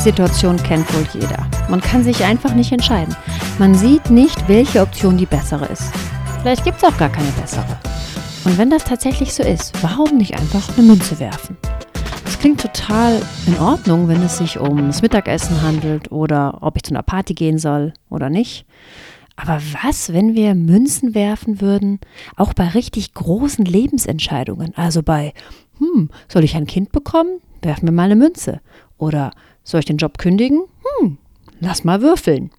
Situation kennt wohl jeder. Man kann sich einfach nicht entscheiden. Man sieht nicht, welche Option die bessere ist. Vielleicht gibt es auch gar keine bessere. Und wenn das tatsächlich so ist, warum nicht einfach eine Münze werfen? Das klingt total in Ordnung, wenn es sich ums Mittagessen handelt oder ob ich zu einer Party gehen soll oder nicht. Aber was, wenn wir Münzen werfen würden, auch bei richtig großen Lebensentscheidungen? Also bei, hm, soll ich ein Kind bekommen? Werfen wir mal eine Münze. Oder soll ich den Job kündigen? Hm, lass mal würfeln.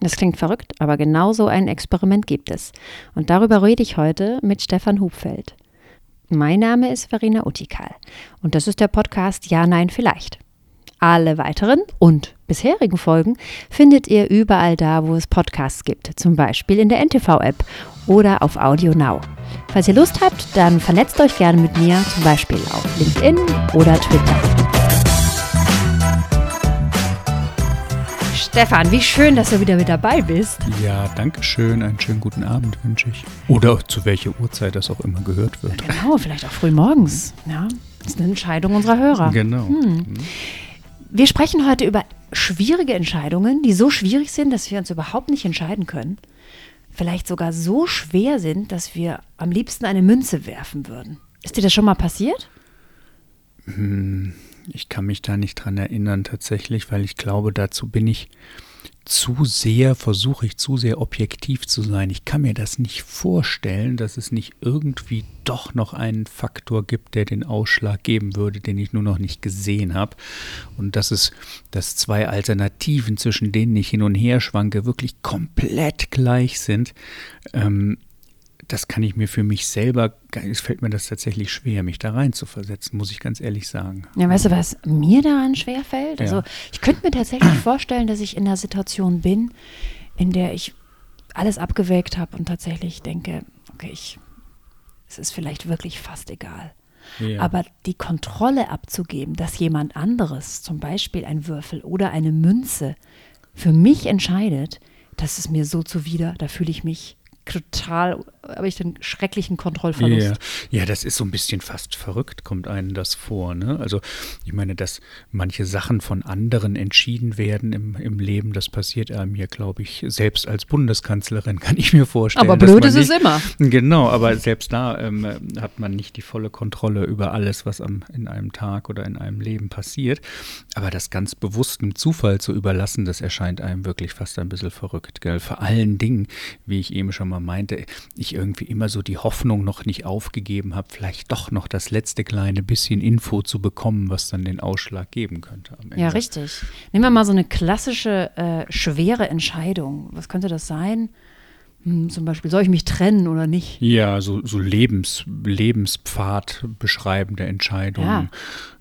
Das klingt verrückt, aber genau so ein Experiment gibt es. Und darüber rede ich heute mit Stefan Hubfeld. Mein Name ist Verena Utikal und das ist der Podcast Ja, Nein, Vielleicht. Alle weiteren und bisherigen Folgen findet ihr überall da, wo es Podcasts gibt, zum Beispiel in der NTV-App oder auf Audio Now. Falls ihr Lust habt, dann vernetzt euch gerne mit mir, zum Beispiel auf LinkedIn oder Twitter. Stefan, wie schön, dass du wieder mit dabei bist. Ja, danke schön. Einen schönen guten Abend wünsche ich. Oder zu welcher Uhrzeit das auch immer gehört wird. Genau, vielleicht auch früh morgens. Ja, das ist eine Entscheidung unserer Hörer. Genau. Hm. Wir sprechen heute über schwierige Entscheidungen, die so schwierig sind, dass wir uns überhaupt nicht entscheiden können. Vielleicht sogar so schwer sind, dass wir am liebsten eine Münze werfen würden. Ist dir das schon mal passiert? Hm, ich kann mich da nicht dran erinnern tatsächlich, weil ich glaube, dazu bin ich zu sehr, versuche ich zu sehr objektiv zu sein. Ich kann mir das nicht vorstellen, dass es nicht irgendwie doch noch einen Faktor gibt, der den Ausschlag geben würde, den ich nur noch nicht gesehen habe. Und dass es, dass zwei Alternativen, zwischen denen ich hin und her schwanke, wirklich komplett gleich sind. Ähm, das kann ich mir für mich selber, es fällt mir das tatsächlich schwer, mich da rein zu versetzen, muss ich ganz ehrlich sagen. Ja, weißt du, was mir daran schwer fällt? Also, ich könnte mir tatsächlich vorstellen, dass ich in einer Situation bin, in der ich alles abgewägt habe und tatsächlich denke, okay, ich, es ist vielleicht wirklich fast egal. Ja. Aber die Kontrolle abzugeben, dass jemand anderes, zum Beispiel ein Würfel oder eine Münze, für mich entscheidet, das ist mir so zuwider, da fühle ich mich total, habe ich den schrecklichen Kontrollverlust. Ja. ja, das ist so ein bisschen fast verrückt, kommt einem das vor. Ne? Also ich meine, dass manche Sachen von anderen entschieden werden im, im Leben, das passiert einem ja, glaube ich, selbst als Bundeskanzlerin, kann ich mir vorstellen. Aber blöd ist es immer. Genau, aber selbst da ähm, hat man nicht die volle Kontrolle über alles, was am, in einem Tag oder in einem Leben passiert. Aber das ganz bewusst dem Zufall zu überlassen, das erscheint einem wirklich fast ein bisschen verrückt. Gell? Vor allen Dingen, wie ich eben schon mal meinte, ich irgendwie immer so die Hoffnung noch nicht aufgegeben habe, vielleicht doch noch das letzte kleine bisschen Info zu bekommen, was dann den Ausschlag geben könnte. Ja, richtig. Nehmen wir mal so eine klassische, äh, schwere Entscheidung. Was könnte das sein? Hm, zum Beispiel, soll ich mich trennen oder nicht? Ja, so, so Lebens, Lebenspfad beschreibende Entscheidungen.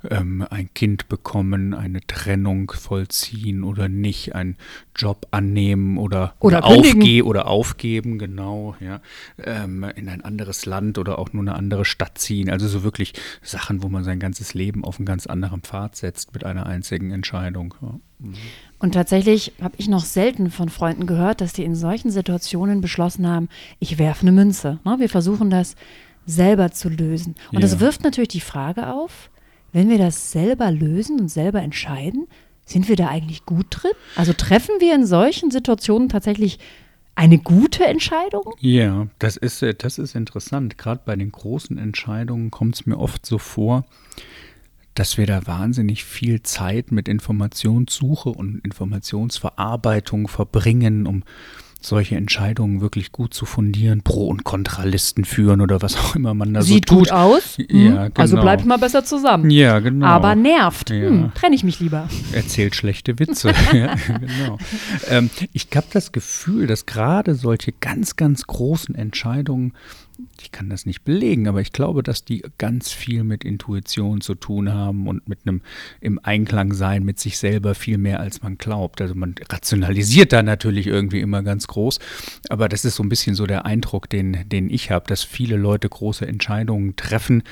Ja. Ähm, ein Kind bekommen, eine Trennung vollziehen oder nicht, einen Job annehmen oder, oder, aufgehen oder aufgeben, genau, ja. Ähm, in ein anderes Land oder auch nur eine andere Stadt ziehen. Also so wirklich Sachen, wo man sein ganzes Leben auf einen ganz anderen Pfad setzt mit einer einzigen Entscheidung. Ja. Mhm. Und tatsächlich habe ich noch selten von Freunden gehört, dass die in solchen Situationen beschlossen haben, ich werfe eine Münze. Ne? Wir versuchen das selber zu lösen. Und ja. das wirft natürlich die Frage auf, wenn wir das selber lösen und selber entscheiden, sind wir da eigentlich gut drin? Also treffen wir in solchen Situationen tatsächlich eine gute Entscheidung? Ja, das ist, äh, das ist interessant. Gerade bei den großen Entscheidungen kommt es mir oft so vor, dass wir da wahnsinnig viel Zeit mit Informationssuche und Informationsverarbeitung verbringen, um solche Entscheidungen wirklich gut zu fundieren, Pro- und Kontralisten führen oder was auch immer man da Sieht so tut. Sieht gut aus. Hm? Ja, genau. Also bleibt mal besser zusammen. Ja, genau. Aber nervt. Ja. Hm, trenne ich mich lieber. Erzählt schlechte Witze. ja, genau. Ähm, ich habe das Gefühl, dass gerade solche ganz, ganz großen Entscheidungen ich kann das nicht belegen, aber ich glaube, dass die ganz viel mit Intuition zu tun haben und mit einem im Einklang sein mit sich selber viel mehr, als man glaubt. Also man rationalisiert da natürlich irgendwie immer ganz groß, aber das ist so ein bisschen so der Eindruck, den, den ich habe, dass viele Leute große Entscheidungen treffen,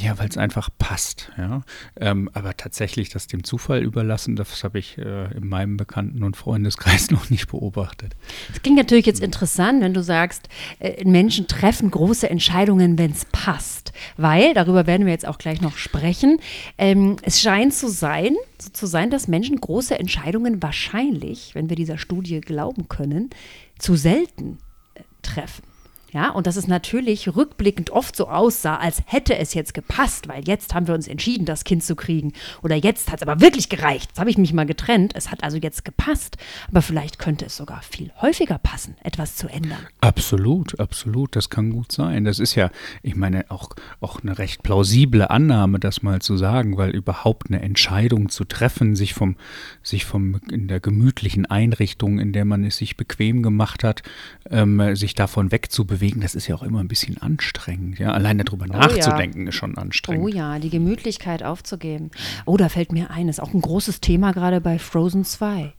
ja, weil es einfach passt. Ja? Ähm, aber tatsächlich das dem Zufall überlassen, das habe ich äh, in meinem Bekannten- und Freundeskreis noch nicht beobachtet. Es klingt natürlich jetzt interessant, wenn du sagst, äh, Menschen treffen große Entscheidungen, wenn es passt. Weil, darüber werden wir jetzt auch gleich noch sprechen, ähm, es scheint zu sein, so zu sein, dass Menschen große Entscheidungen wahrscheinlich, wenn wir dieser Studie glauben können, zu selten äh, treffen. Ja, und dass es natürlich rückblickend oft so aussah, als hätte es jetzt gepasst, weil jetzt haben wir uns entschieden, das Kind zu kriegen. Oder jetzt hat es aber wirklich gereicht. Jetzt habe ich mich mal getrennt. Es hat also jetzt gepasst. Aber vielleicht könnte es sogar viel häufiger passen, etwas zu ändern. Absolut, absolut. Das kann gut sein. Das ist ja, ich meine, auch, auch eine recht plausible Annahme, das mal zu sagen, weil überhaupt eine Entscheidung zu treffen, sich vom, sich vom in der gemütlichen Einrichtung, in der man es sich bequem gemacht hat, ähm, sich davon wegzubewegen, bewegen, das ist ja auch immer ein bisschen anstrengend. Ja? Allein darüber oh, nachzudenken ja. ist schon anstrengend. Oh ja, die Gemütlichkeit aufzugeben. Oh, da fällt mir ein, ist auch ein großes Thema gerade bei Frozen 2.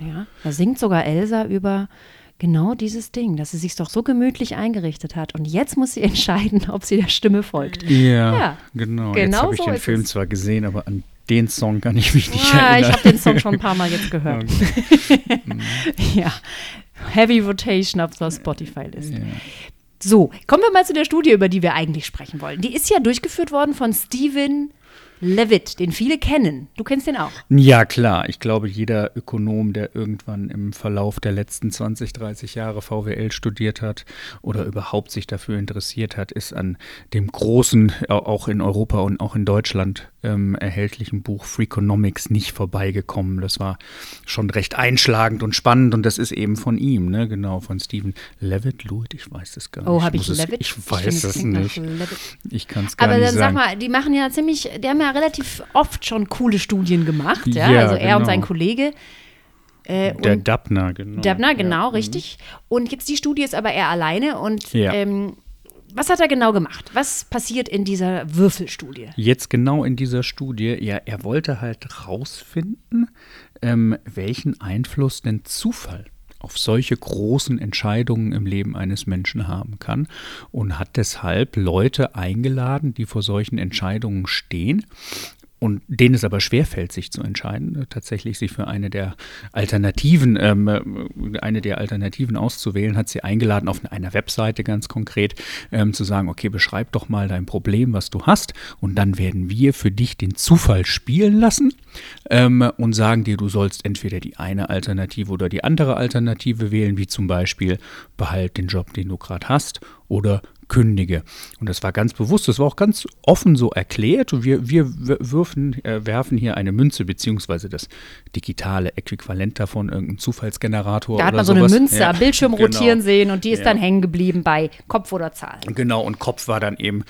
Ja, da singt sogar Elsa über genau dieses Ding, dass sie sich doch so gemütlich eingerichtet hat. Und jetzt muss sie entscheiden, ob sie der Stimme folgt. Ja, ja. genau. genau. Jetzt habe ich so den Film zwar gesehen, aber an den Song kann ich mich nicht ah, erinnern. Ich habe den Song schon ein paar Mal jetzt gehört. Okay. ja, Heavy Rotation auf der Spotify-Liste. Ja. So, kommen wir mal zu der Studie, über die wir eigentlich sprechen wollen. Die ist ja durchgeführt worden von Steven Levitt, den viele kennen. Du kennst den auch. Ja, klar. Ich glaube, jeder Ökonom, der irgendwann im Verlauf der letzten 20, 30 Jahre VWL studiert hat oder überhaupt sich dafür interessiert hat, ist an dem großen, auch in Europa und auch in Deutschland ähm, erhältlichen Buch Freakonomics nicht vorbeigekommen. Das war schon recht einschlagend und spannend und das ist eben von ihm, ne? genau, von Stephen Levitt. Lewitt, ich weiß es gar oh, nicht. Oh, habe ich Levitt? Ich weiß es nicht. Ich kann es gar Aber nicht sagen. Aber dann sag mal, die machen ja ziemlich, die haben ja relativ oft schon coole Studien gemacht, ja, ja also er genau. und sein Kollege. Äh, der Dubner, genau. Dubner, genau, ja. Mhm. richtig. Und jetzt die Studie ist aber er alleine und ja. ähm, was hat er genau gemacht? Was passiert in dieser Würfelstudie? Jetzt genau in dieser Studie, ja, er wollte halt rausfinden, ähm, welchen Einfluss denn Zufall auf solche großen Entscheidungen im Leben eines Menschen haben kann und hat deshalb Leute eingeladen, die vor solchen Entscheidungen stehen und denen es aber schwerfällt, sich zu entscheiden, äh, tatsächlich sich für eine der Alternativen, ähm, äh, eine der Alternativen auszuwählen, hat sie eingeladen, auf einer Webseite ganz konkret ähm, zu sagen, okay, beschreib doch mal dein Problem, was du hast, und dann werden wir für dich den Zufall spielen lassen ähm, und sagen dir, du sollst entweder die eine Alternative oder die andere Alternative wählen, wie zum Beispiel behalt den Job, den du gerade hast, oder kündige. Und das war ganz bewusst, das war auch ganz offen so erklärt. Und wir, wir würfen, äh, werfen hier eine Münze, beziehungsweise das digitale Äquivalent davon, irgendein Zufallsgenerator. Da hat man so sowas. eine Münze ja, am Bildschirm genau. rotieren sehen und die ist ja. dann hängen geblieben bei Kopf oder Zahl. Genau, und Kopf war dann eben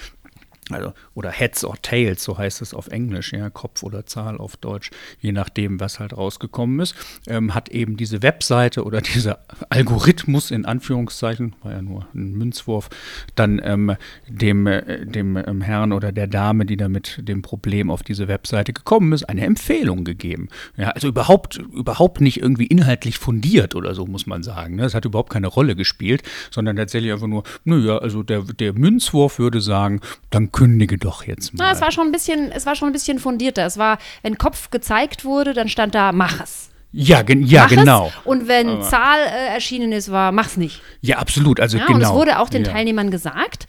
also, oder Heads or Tails, so heißt es auf Englisch, ja, Kopf oder Zahl auf Deutsch, je nachdem, was halt rausgekommen ist, ähm, hat eben diese Webseite oder dieser Algorithmus in Anführungszeichen, war ja nur ein Münzwurf, dann ähm, dem, äh, dem ähm, Herrn oder der Dame, die da mit dem Problem auf diese Webseite gekommen ist, eine Empfehlung gegeben. Ja, also überhaupt, überhaupt nicht irgendwie inhaltlich fundiert oder so, muss man sagen. Ne? Es hat überhaupt keine Rolle gespielt, sondern tatsächlich einfach nur, naja, also der, der Münzwurf würde sagen, dann kündige doch jetzt mal. Na, es war schon ein bisschen, es war schon ein bisschen fundierter. Es war, wenn Kopf gezeigt wurde, dann stand da, mach es. Ja, gen ja genau. Es. Und wenn Aber. Zahl äh, erschienen ist, war, mach's nicht. Ja, absolut. Also ja, genau. Und es wurde auch den ja. Teilnehmern gesagt,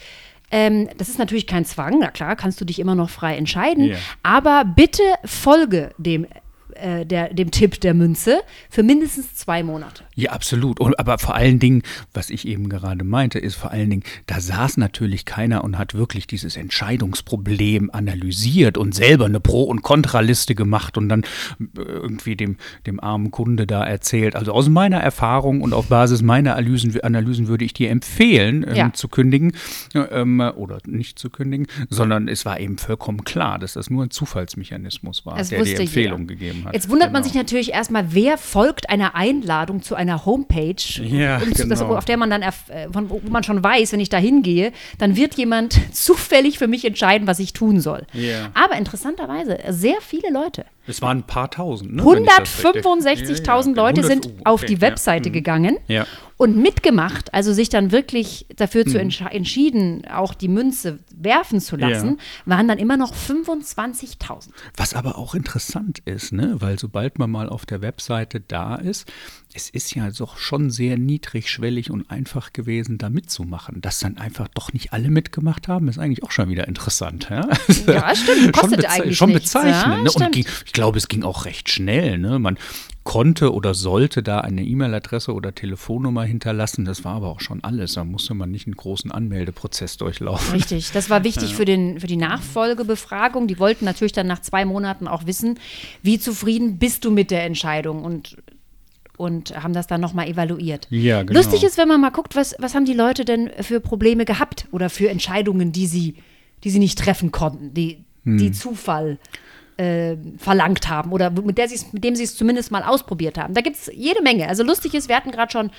ähm, das ist natürlich kein Zwang, na klar, kannst du dich immer noch frei entscheiden, ja. aber bitte folge dem äh, der, dem Tipp der Münze für mindestens zwei Monate. Ja, absolut. Und, aber vor allen Dingen, was ich eben gerade meinte, ist vor allen Dingen, da saß natürlich keiner und hat wirklich dieses Entscheidungsproblem analysiert und selber eine Pro- und Kontraliste gemacht und dann äh, irgendwie dem, dem armen Kunde da erzählt. Also aus meiner Erfahrung und auf Basis meiner Analysen, Analysen würde ich dir empfehlen, ähm, ja. zu kündigen ähm, oder nicht zu kündigen, sondern es war eben vollkommen klar, dass das nur ein Zufallsmechanismus war, das der die Empfehlung jeder. gegeben hat. Jetzt wundert genau. man sich natürlich erstmal, wer folgt einer Einladung zu einer Homepage, ja, um genau. das, auf der man dann, äh, wo man schon weiß, wenn ich da hingehe, dann wird jemand zufällig für mich entscheiden, was ich tun soll. Ja. Aber interessanterweise, sehr viele Leute Es waren ein paar tausend. Ne, wenn ich das richtig- 165.000 Ja, ja, Leute 100 sind oh, auf okay, die ja. Webseite Mhm. gegangen Ja. und mitgemacht, also sich dann wirklich dafür Mhm. zu entsche- entschieden, auch die Münze werfen zu lassen, waren dann immer noch 25.000. Was aber auch interessant ist, ne? weil sobald man mal auf der Webseite da ist, es ist ja doch schon sehr niedrigschwellig und einfach gewesen, da mitzumachen. Dass dann einfach doch nicht alle mitgemacht haben, ist eigentlich auch schon wieder interessant. Ja, Ja, stimmt. Kostet schon eigentlich schon nichts, bezeichnend. ja, ne? Und ging, ich glaube, es ging auch recht schnell. Ne? Man konnte oder sollte da eine E-Mail-Adresse oder Telefonnummer hinterlassen. Das war aber auch schon alles. Da musste man nicht einen großen Anmeldeprozess durchlaufen. Richtig, das war wichtig für, den, für die Nachfolgebefragung. Die wollten natürlich dann nach zwei Monaten auch wissen, wie zufrieden bist du mit der Entscheidung und, und haben das dann nochmal evaluiert. Ja, genau. Lustig ist, wenn man mal guckt, was, was haben die Leute denn für Probleme gehabt oder für Entscheidungen, die sie, die sie nicht treffen konnten, die, die Hm. Zufall äh, verlangt haben oder mit, der mit dem sie es zumindest mal ausprobiert haben. Da gibt es jede Menge. Also lustig ist, wir hatten gerade schon,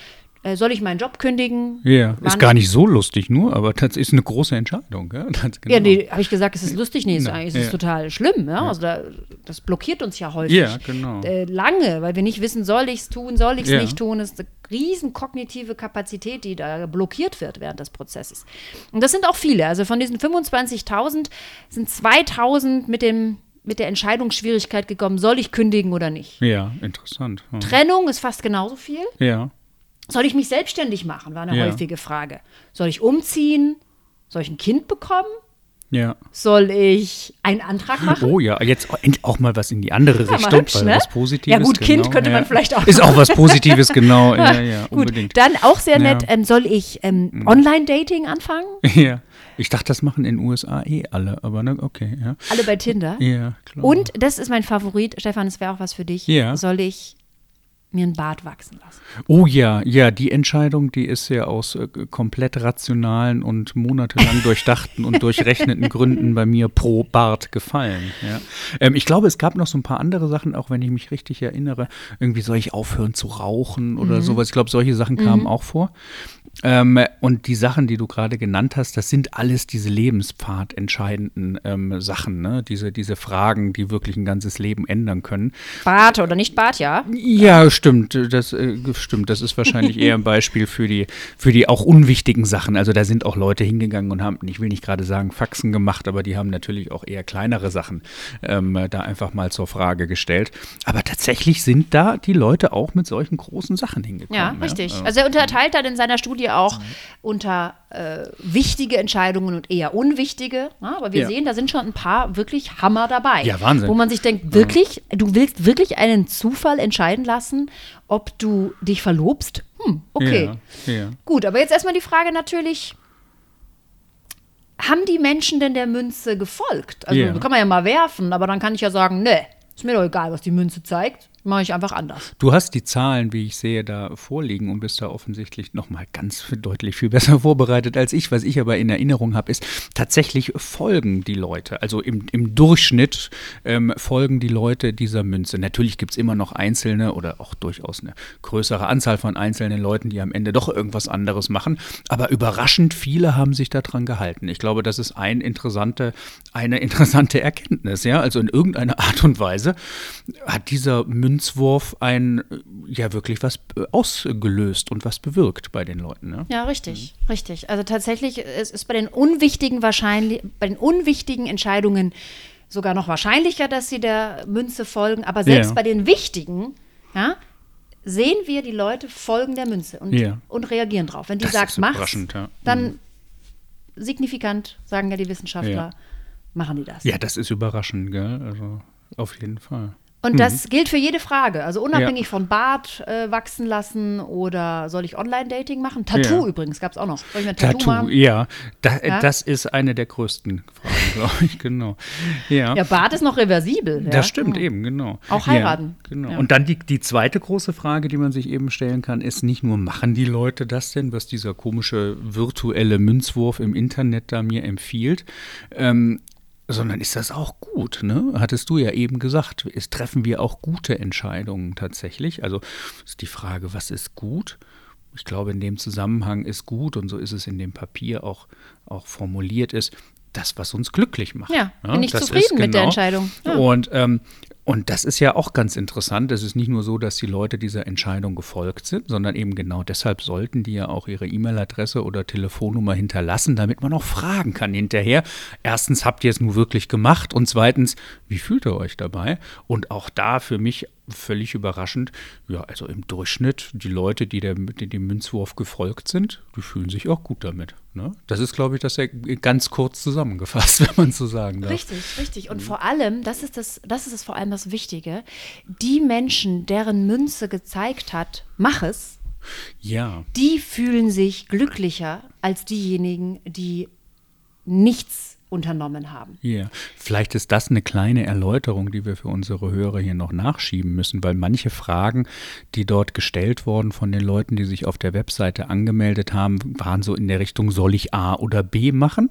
äh, soll ich meinen Job kündigen? Ja, ist Waren- gar nicht so lustig nur, aber das ist eine große Entscheidung. Ja, das, genau. Ja, nee, habe ich gesagt, es ist lustig? Nee, es ist Nein, ist ja. total schlimm. Ja? Also da, das blockiert uns ja häufig. Ja, genau. Äh, lange, weil wir nicht wissen, soll ich es tun, soll ich es nicht tun. Es ist eine riesen kognitive Kapazität, die da blockiert wird während des Prozesses. Und das sind auch viele. Also von diesen 25.000 sind 2.000 mit dem mit der Entscheidungsschwierigkeit gekommen, soll ich kündigen oder nicht. Ja, interessant. Ja. Trennung ist fast genauso viel. Ja. Soll ich mich selbstständig machen, war eine Ja. häufige Frage. Soll ich umziehen? Soll ich ein Kind bekommen? Ja. Soll ich einen Antrag machen? Oh ja, jetzt auch- mal was in die andere Ja, Richtung, hübsch, weil ne? was Positives. Ja, gut, Kind genau, könnte man ja. vielleicht auch Ist auch was Positives, genau. Ja, ja, Gut, unbedingt. dann auch sehr nett. Mhm. ähm, soll ich ähm, Online-Dating anfangen? Ja. Ich dachte, das machen in den USA eh alle, aber ne, okay, ja. Alle bei Tinder. Ja, klar. Und, das ist mein Favorit, Stefan, das wäre auch was für dich, Ja. soll ich mir einen Bart wachsen lassen? Oh ja, ja, die Entscheidung, die ist ja aus äh, komplett rationalen und monatelang durchdachten und durchrechneten Gründen bei mir pro Bart gefallen. Ja. Ähm, ich glaube, es gab noch so ein paar andere Sachen, auch wenn ich mich richtig erinnere. Irgendwie soll ich aufhören zu rauchen oder sowas. Ich glaube, solche Sachen kamen auch vor. Ähm, und die Sachen, die du gerade genannt hast, das sind alles diese Lebenspfad entscheidenden ähm, Sachen, ne? diese, diese Fragen, die wirklich ein ganzes Leben ändern können. Bart oder nicht Bart, ja? Ja, stimmt. Das äh, stimmt. Das ist wahrscheinlich eher ein Beispiel für die, für die auch unwichtigen Sachen. Also da sind auch Leute hingegangen und haben, ich will nicht gerade sagen Faxen gemacht, aber die haben natürlich auch eher kleinere Sachen ähm, da einfach mal zur Frage gestellt. Aber tatsächlich sind da die Leute auch mit solchen großen Sachen hingekommen. Ja, richtig. Also, Also er unterteilt dann in seiner Studie auch unter äh, wichtige Entscheidungen und eher unwichtige. Ja, aber wir Ja. sehen, da sind schon ein paar wirklich Hammer dabei. Ja, Wahnsinn. Wo man sich denkt, wirklich, du willst wirklich einen Zufall entscheiden lassen, ob du dich verlobst? Hm, okay. Ja, ja. Gut, aber jetzt erstmal die Frage natürlich, haben die Menschen denn der Münze gefolgt? Also Ja. kann man ja mal werfen, aber dann kann ich ja sagen, ne, ist mir doch egal, was die Münze zeigt, mache ich einfach anders. Du hast die Zahlen, wie ich sehe, da vorliegen und bist da offensichtlich nochmal ganz deutlich viel besser vorbereitet als ich. Was ich aber in Erinnerung habe, ist, tatsächlich folgen die Leute, also im, im Durchschnitt ähm, folgen die Leute dieser Münze. Natürlich gibt es immer noch einzelne oder auch durchaus eine größere Anzahl von einzelnen Leuten, die am Ende doch irgendwas anderes machen. Aber überraschend viele haben sich daran gehalten. Ich glaube, das ist ein interessante, eine interessante Erkenntnis. Ja? Also in irgendeiner Art und Weise hat dieser Münzwurf ein, ja wirklich was äh, ausgelöst und was bewirkt bei den Leuten. Ne? Ja, richtig, richtig. Also tatsächlich, es ist bei den unwichtigen wahrscheinlich, bei den unwichtigen Entscheidungen sogar noch wahrscheinlicher, dass sie der Münze folgen. Aber selbst Ja. bei den wichtigen, ja, sehen wir, die Leute folgen der Münze und, Ja. und reagieren drauf. Wenn die Das sagt, mach's, ja. Mhm. dann signifikant, sagen ja die Wissenschaftler, machen die das. Ja, das ist überraschend, gell? Also auf jeden Fall. Und das gilt für jede Frage. Also unabhängig Ja. von Bart äh, wachsen lassen oder soll ich Online-Dating machen? Tattoo Ja. übrigens gab es auch noch. Soll ich mir ein Tattoo, Tattoo, machen? ja, da, Ja? das ist eine der größten Fragen, glaube ich, genau. Ja. Ja, Bart ist noch reversibel. Das stimmt Mhm. eben, genau. Auch heiraten. Genau. Und dann die, die zweite große Frage, die man sich eben stellen kann, ist nicht nur, machen die Leute das denn, was dieser komische virtuelle Münzwurf im Internet da mir empfiehlt, ähm, sondern ist das auch gut, ne? Hattest du ja eben gesagt, ist, treffen wir auch gute Entscheidungen tatsächlich? Also ist die Frage, was ist gut? Ich glaube, in dem Zusammenhang ist gut, und so ist es in dem Papier auch, auch formuliert ist, das, was uns glücklich macht. Ja, bin ich das zufrieden ist mit der genau- Entscheidung. Ja. Und ähm, Und das ist ja auch ganz interessant. Es ist nicht nur so, dass die Leute dieser Entscheidung gefolgt sind, sondern eben genau deshalb sollten die ja auch ihre E-Mail-Adresse oder Telefonnummer hinterlassen, damit man auch fragen kann hinterher. Erstens, habt ihr es nun wirklich gemacht? Und zweitens, wie fühlt ihr euch dabei? Und auch da für mich völlig überraschend, ja, also im Durchschnitt, die Leute, die, der, die dem Münzwurf gefolgt sind, die fühlen sich auch gut damit. Ne? Das ist, glaube ich, das ganz kurz zusammengefasst, wenn man so sagen darf. Richtig, richtig. Und mhm. vor allem, das ist das, das ist das vor allem das Wichtige, die Menschen, deren Münze gezeigt hat, mach es, ja. die fühlen sich glücklicher als diejenigen, die nichts unternommen haben. Ja, yeah. vielleicht ist das eine kleine Erläuterung, die wir für unsere Hörer hier noch nachschieben müssen, weil manche Fragen, die dort gestellt wurden von den Leuten, die sich auf der Webseite angemeldet haben, waren so in der Richtung, soll ich A oder B machen?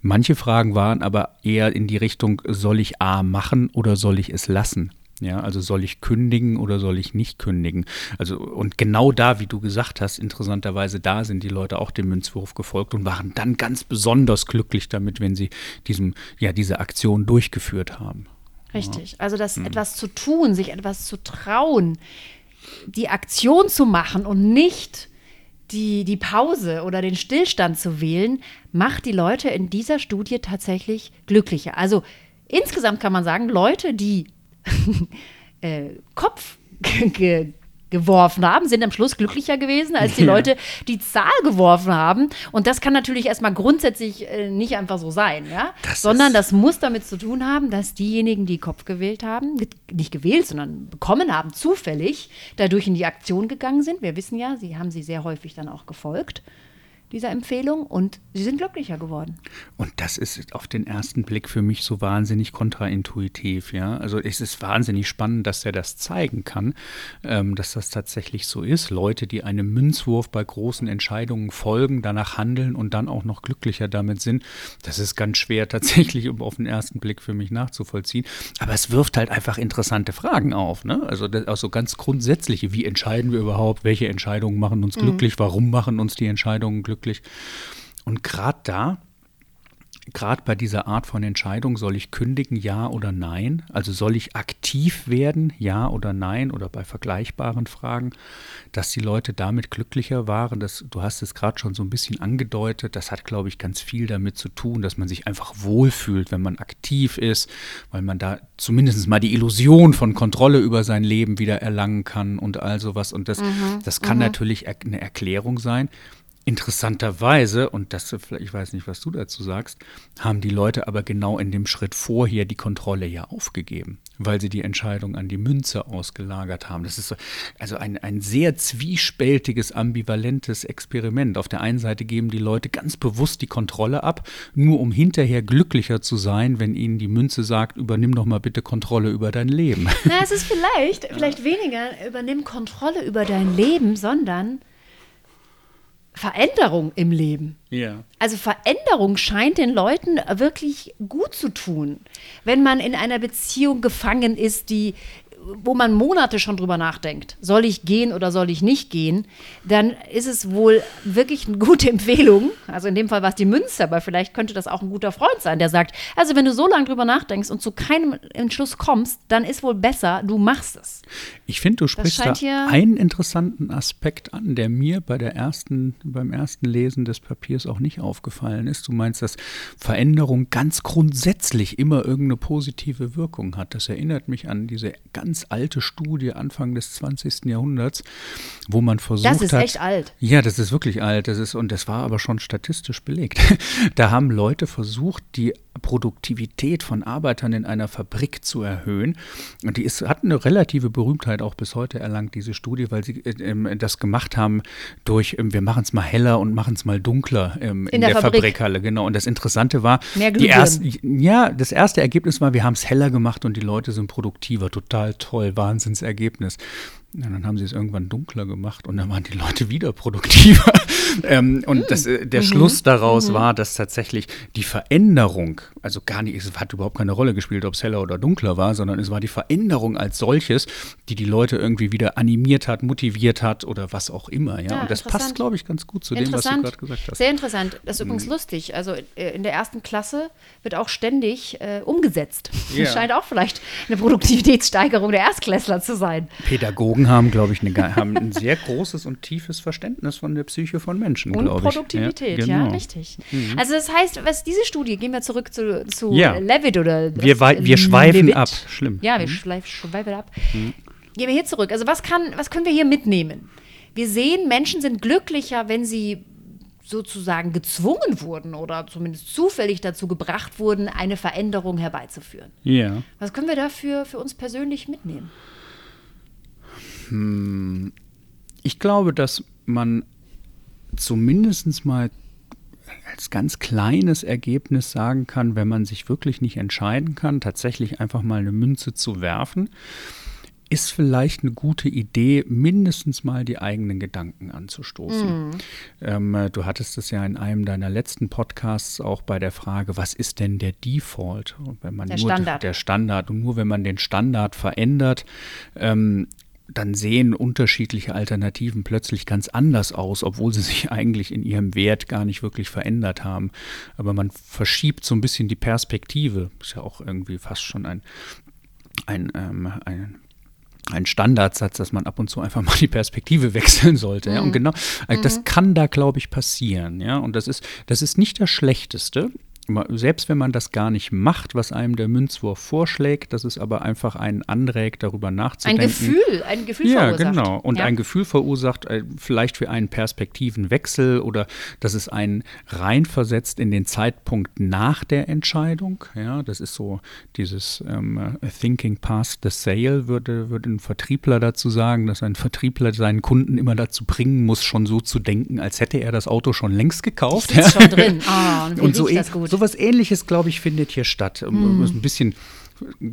Manche Fragen waren aber eher in die Richtung, soll ich A machen oder soll ich es lassen? Ja, also soll ich kündigen oder soll ich nicht kündigen? Also, und genau da, wie du gesagt hast, interessanterweise, da sind die Leute auch dem Münzwurf gefolgt und waren dann ganz besonders glücklich damit, wenn sie diesem, ja, diese Aktion durchgeführt haben. Richtig. Also das mhm. etwas zu tun, sich etwas zu trauen, die Aktion zu machen und nicht die, die Pause oder den Stillstand zu wählen, macht die Leute in dieser Studie tatsächlich glücklicher. Also insgesamt kann man sagen, Leute, die äh, Kopf ge geworfen haben, sind am Schluss glücklicher gewesen als die. Leute, die Zahl geworfen haben. Und das kann natürlich erstmal grundsätzlich äh, nicht einfach so sein, ja? Das sondern das muss damit zu tun haben, dass diejenigen, die Kopf gewählt haben, nicht gewählt, sondern bekommen haben, zufällig dadurch in die Aktion gegangen sind. Wir wissen ja, sie haben sie sehr häufig dann auch gefolgt dieser Empfehlung und sie sind glücklicher geworden. Und das ist auf den ersten Blick für mich so wahnsinnig kontraintuitiv, ja. Also es ist wahnsinnig spannend, dass er das zeigen kann, ähm, dass das tatsächlich so ist. Leute, die einem Münzwurf bei großen Entscheidungen folgen, danach handeln und dann auch noch glücklicher damit sind, das ist ganz schwer tatsächlich auf den ersten Blick für mich nachzuvollziehen. Aber es wirft halt einfach interessante Fragen auf, ne? Also das, also ganz grundsätzliche, wie entscheiden wir überhaupt, welche Entscheidungen machen uns mhm. glücklich, warum machen uns die Entscheidungen glücklich? Möglich. Und gerade da, gerade bei dieser Art von Entscheidung, soll ich kündigen, ja oder nein? Also soll ich aktiv werden, ja oder nein? Oder bei vergleichbaren Fragen, dass die Leute damit glücklicher waren. Das, du hast es gerade schon so ein bisschen angedeutet. Das hat, glaube ich, ganz viel damit zu tun, dass man sich einfach wohlfühlt, wenn man aktiv ist, weil man da zumindest mal die Illusion von Kontrolle über sein Leben wieder erlangen kann und all sowas. Und das, mhm. das kann mhm. natürlich eine Erklärung sein. Interessanterweise, und das, ich weiß nicht, was du dazu sagst, haben die Leute aber genau in dem Schritt vorher die Kontrolle ja aufgegeben, weil sie die Entscheidung an die Münze ausgelagert haben. Das ist also ein, ein sehr zwiespältiges, ambivalentes Experiment. Auf der einen Seite geben die Leute ganz bewusst die Kontrolle ab, nur um hinterher glücklicher zu sein, wenn ihnen die Münze sagt, übernimm doch mal bitte Kontrolle über dein Leben. Na, es ist vielleicht, vielleicht weniger, übernimm Kontrolle über dein Leben, sondern Veränderung im Leben. Ja. Also Veränderung scheint den Leuten wirklich gut zu tun. Wenn man in einer Beziehung gefangen ist, die wo man Monate schon drüber nachdenkt, soll ich gehen oder soll ich nicht gehen, dann ist es wohl wirklich eine gute Empfehlung. Also in dem Fall war es die Münze, aber vielleicht könnte das auch ein guter Freund sein, der sagt, also wenn du so lange drüber nachdenkst und zu keinem Entschluss kommst, dann ist wohl besser, du machst es. Ich finde, du sprichst da einen interessanten Aspekt an, der mir bei der ersten, beim ersten Lesen des Papiers auch nicht aufgefallen ist. Du meinst, dass Veränderung ganz grundsätzlich immer irgendeine positive Wirkung hat. Das erinnert mich an diese ganz ganz alte Studie Anfang des 20. Jahrhunderts, wo man versucht hat. Das ist hat, echt alt. Ja, das ist wirklich alt. Das ist, und das war aber schon statistisch belegt. da haben Leute versucht, die Produktivität von Arbeitern in einer Fabrik zu erhöhen. Und die ist, hat eine relative Berühmtheit auch bis heute erlangt, diese Studie, weil sie äh, das gemacht haben durch, äh, wir machen es mal heller und machen es mal dunkler ähm, in, in, der, der Fabrik. Fabrikhalle. Genau. Und das Interessante war, die erst, ja, das erste Ergebnis war, wir haben es heller gemacht und die Leute sind produktiver. Total toll, Wahnsinnsergebnis. Ja, dann haben sie es irgendwann dunkler gemacht und dann waren die Leute wieder produktiver. ähm, und das, äh, der mhm. Schluss daraus mhm. war, dass tatsächlich die Veränderung, also gar nicht, es hat überhaupt keine Rolle gespielt, ob es heller oder dunkler war, sondern es war die Veränderung als solches, die die Leute irgendwie wieder animiert hat, motiviert hat oder was auch immer. Ja, ja und das passt, glaube ich, ganz gut zu dem, was du gerade gesagt hast. Sehr interessant. Das ist übrigens mhm. lustig. Also äh, in der ersten Klasse wird auch ständig äh, umgesetzt. Ja. Das scheint auch vielleicht eine Produktivitätssteigerung der Erstklässler zu sein. Pädagogen Psychologen haben, glaube ich, eine, haben ein sehr großes und tiefes Verständnis von der Psyche von Menschen, glaube ich. Und Produktivität, ja, genau. ja richtig. Mhm. Also das heißt, was diese Studie, gehen wir zurück zu, zu ja. Levitt oder Wir, wir schweifen Levitt. ab, schlimm. Ja, wir mhm. schweifen ab. Mhm. Gehen wir hier zurück. Also was, kann, was können wir hier mitnehmen? Wir sehen, Menschen sind glücklicher, wenn sie sozusagen gezwungen wurden oder zumindest zufällig dazu gebracht wurden, eine Veränderung herbeizuführen. Ja. Was können wir dafür für uns persönlich mitnehmen? Hm, ich glaube, dass man zumindest mal als ganz kleines Ergebnis sagen kann, wenn man sich wirklich nicht entscheiden kann, tatsächlich einfach mal eine Münze zu werfen, ist vielleicht eine gute Idee, mindestens mal die eigenen Gedanken anzustoßen. Mhm. Ähm, du hattest es ja in einem deiner letzten Podcasts auch bei der Frage, was ist denn der Default? wenn man der nur Standard. Der Standard. Und nur wenn man den Standard verändert, ähm, dann sehen unterschiedliche Alternativen plötzlich ganz anders aus, obwohl sie sich eigentlich in ihrem Wert gar nicht wirklich verändert haben. Aber man verschiebt so ein bisschen die Perspektive. Ist ja auch irgendwie fast schon ein, ein, ähm, ein ein Standardsatz, dass man ab und zu einfach mal die Perspektive wechseln sollte. Ja? Und mhm. genau, also das mhm. kann da, glaube ich, passieren. Ja, und das ist, das ist nicht das Schlechteste selbst wenn man das gar nicht macht, was einem der Münzwurf vorschlägt, dass es aber einfach einen anregt, darüber nachzudenken. Ein Gefühl, ein Gefühl ja, verursacht. Ja, genau. Und ja. ein Gefühl verursacht, äh, vielleicht für einen Perspektivenwechsel oder dass es einen reinversetzt in den Zeitpunkt nach der Entscheidung. Ja, das ist so dieses ähm, Thinking past the sale, würde, würde ein Vertriebler dazu sagen, dass ein Vertriebler seinen Kunden immer dazu bringen muss, schon so zu denken, als hätte er das Auto schon längst gekauft. Ist schon drin. Oh, und, und so, das gut sowas ähnliches, glaube ich, findet hier statt. Mm. Ein bisschen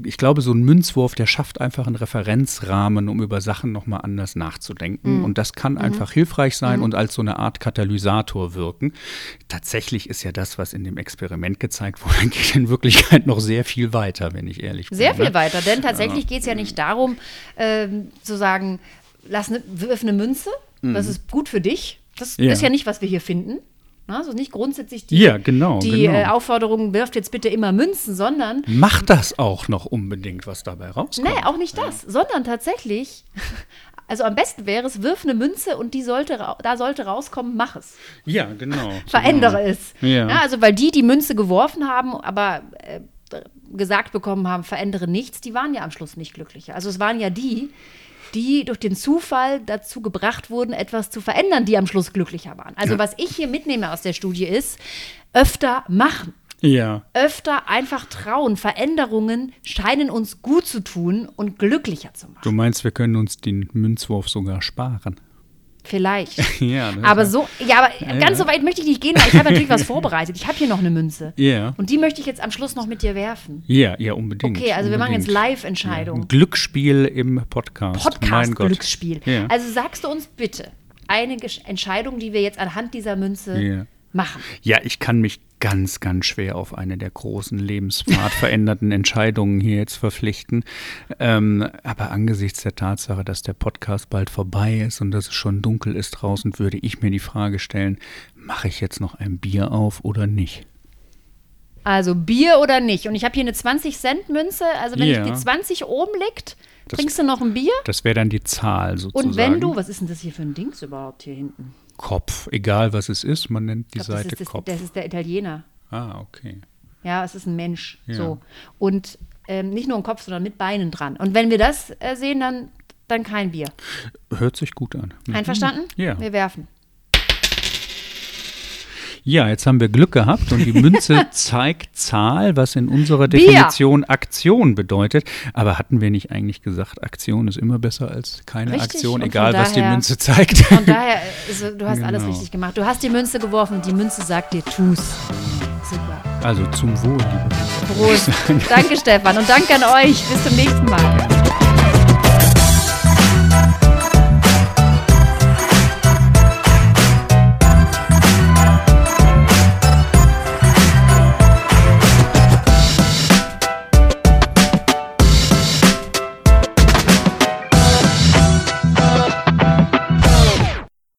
ich glaube, so ein Münzwurf, der schafft einfach einen Referenzrahmen, um über Sachen nochmal anders nachzudenken. Mm. Und das kann mm. einfach hilfreich sein mm. und als so eine Art Katalysator wirken. Tatsächlich ist ja das, was in dem Experiment gezeigt wurde, geht in Wirklichkeit noch sehr viel weiter, wenn ich ehrlich bin. Sehr viel ne? weiter, denn tatsächlich geht es ja nicht darum, äh, zu sagen, lass ne, wirf eine Münze, das ist gut für dich. Das ja. ist ja nicht, was wir hier finden. Also nicht grundsätzlich die, ja, genau, die genau. Äh, Aufforderung, wirft jetzt bitte immer Münzen, sondern. Macht das auch noch unbedingt, was dabei rauskommt? Nee, auch nicht das, sondern tatsächlich. Also am besten wäre es, wirf eine Münze und die sollte, da sollte rauskommen, mach es. Ja, genau. Verändere genau. es. Ja. ja. Also weil die die Münze geworfen haben, aber äh, gesagt bekommen haben, verändere nichts, die waren ja am Schluss nicht glücklicher. Also es waren ja die, die durch den Zufall dazu gebracht wurden, etwas zu verändern, die am Schluss glücklicher waren. Also ja. was ich hier mitnehme aus der Studie ist, öfter machen. Ja. Öfter einfach trauen. Veränderungen scheinen uns gut zu tun und glücklicher zu machen. Du meinst, wir können uns den Münzwurf sogar sparen? Vielleicht. ja, aber so, ja, aber ja, ganz ja. so weit möchte ich nicht gehen, weil ich habe natürlich was vorbereitet. Ich habe hier noch eine Münze. Ja. Und die möchte ich jetzt am Schluss noch mit dir werfen. Ja, ja, unbedingt. Okay, also unbedingt. wir machen jetzt Live-Entscheidung. Ja. Glücksspiel im Podcast. Podcast-Glücksspiel. Also sagst du uns bitte eine Entscheidung, die wir jetzt anhand dieser Münze machen. Ja, ich kann mich ganz, ganz schwer auf eine der großen lebenspfadverändernden Entscheidungen hier jetzt verpflichten. Ähm, aber angesichts der Tatsache, dass der Podcast bald vorbei ist und dass es schon dunkel ist draußen, würde ich mir die Frage stellen, mache ich jetzt noch ein Bier auf oder nicht? Also Bier oder nicht? Und ich habe hier eine 20-Cent-Münze. Also wenn ja. die 20 oben liegt, das, trinkst du noch ein Bier? Das wäre dann die Zahl sozusagen. Und wenn du, was ist denn das hier für ein Dings überhaupt hier hinten? Kopf, egal was es ist, man nennt die glaub, Seite das das, Kopf. Das ist der Italiener. Ah, okay. Ja, es ist ein Mensch. Ja. So. Und ähm, nicht nur ein Kopf, sondern mit Beinen dran. Und wenn wir das äh, sehen, dann, dann kein Bier. Hört sich gut an. Mhm. Einverstanden? Ja. Wir werfen. Ja, jetzt haben wir Glück gehabt und die Münze zeigt Zahl, was in unserer Definition Bier. Aktion bedeutet. Aber hatten wir nicht eigentlich gesagt, Aktion ist immer besser als keine richtig. Aktion, egal daher, was die Münze zeigt? Von daher, also, du hast genau. alles richtig gemacht. Du hast die Münze geworfen und die Münze sagt dir, tu's. Super. Also zum Wohl, liebe Prost. danke, Stefan, und danke an euch. Bis zum nächsten Mal.